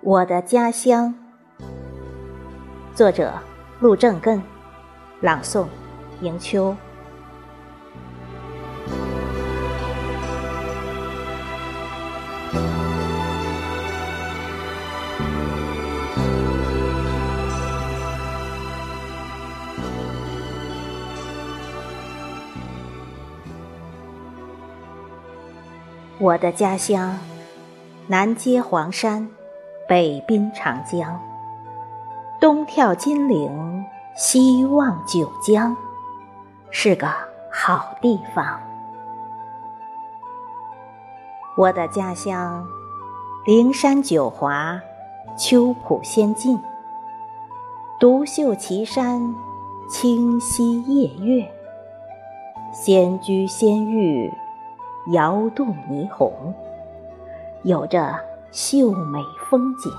我的家乡，作者陆正根，朗诵迎秋。我的家乡，南接黄山，北滨长江，东眺金陵，西望九江，是个好地方。我的家乡，灵山九华，秋浦仙境，独秀奇山，清溪夜月，仙居仙域。摇渡霓虹，有着秀美风景。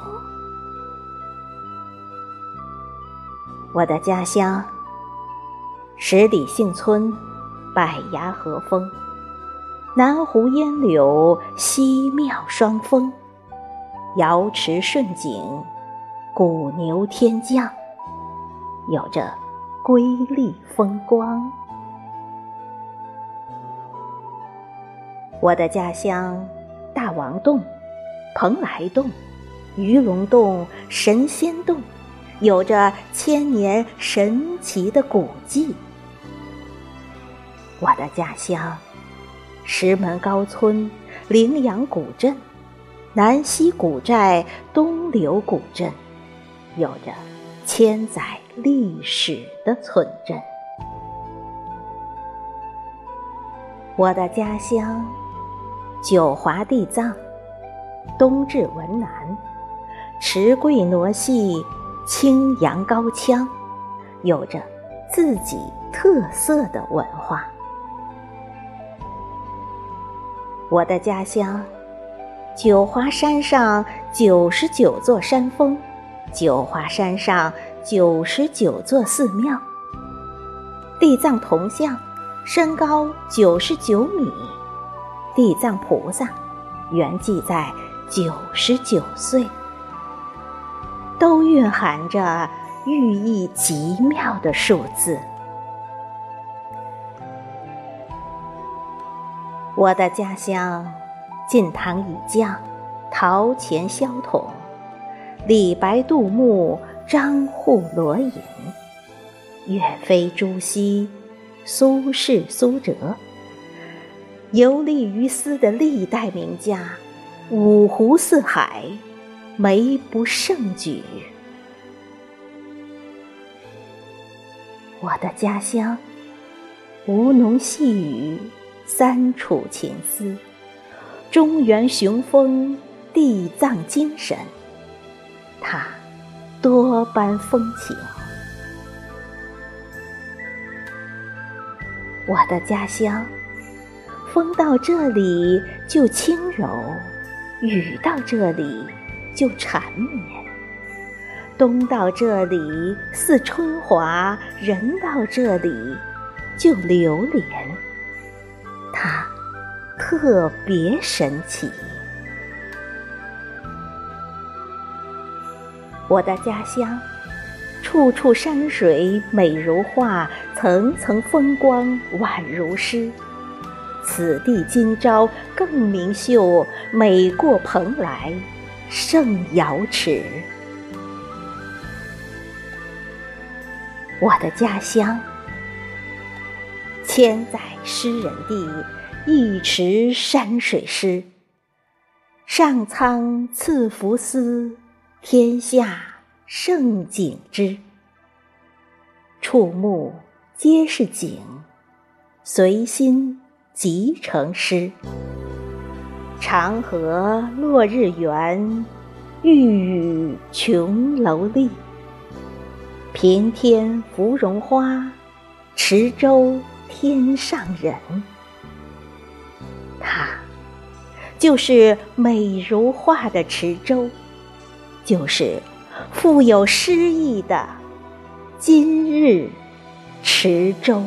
我的家乡，十里杏村，百崖河风，南湖烟柳，西庙双峰，瑶池顺景，古牛天降，有着瑰丽风光。我的家乡，大王洞、蓬莱洞、鱼龙洞、神仙洞，有着千年神奇的古迹。我的家乡，石门高村、羚羊古镇、南溪古寨、东流古镇，有着千载历史的村镇。我的家乡。九华地藏，冬至文南，持桂挪戏，青扬高腔，有着自己特色的文化。我的家乡，九华山上九十九座山峰，九华山上九十九座寺庙，地藏铜像身高九十九米。地藏菩萨原记在九十九岁，都蕴含着寓意极妙的数字。我的家乡，晋唐以降，陶钱萧统，李白、杜牧、张祜、罗隐，岳飞、朱熹，苏轼、苏辙。游历于斯的历代名家，五湖四海，美不胜举。我的家乡，吴侬细语，三楚琴思，中原雄风，地藏精神，它多般风情。我的家乡。风到这里就轻柔，雨到这里就缠绵，冬到这里似春华，人到这里就流连。它特别神奇。我的家乡，处处山水美如画，层层风光宛如诗。此地今朝更明秀，美过蓬莱，胜瑶池。我的家乡，千载诗人地，一池山水诗。上苍赐福斯，天下胜景之。触目皆是景，随心。即成诗。长河落日圆，玉宇琼楼丽。平添芙蓉花，池洲天上人。它就是美如画的池洲，就是富有诗意的今日池洲。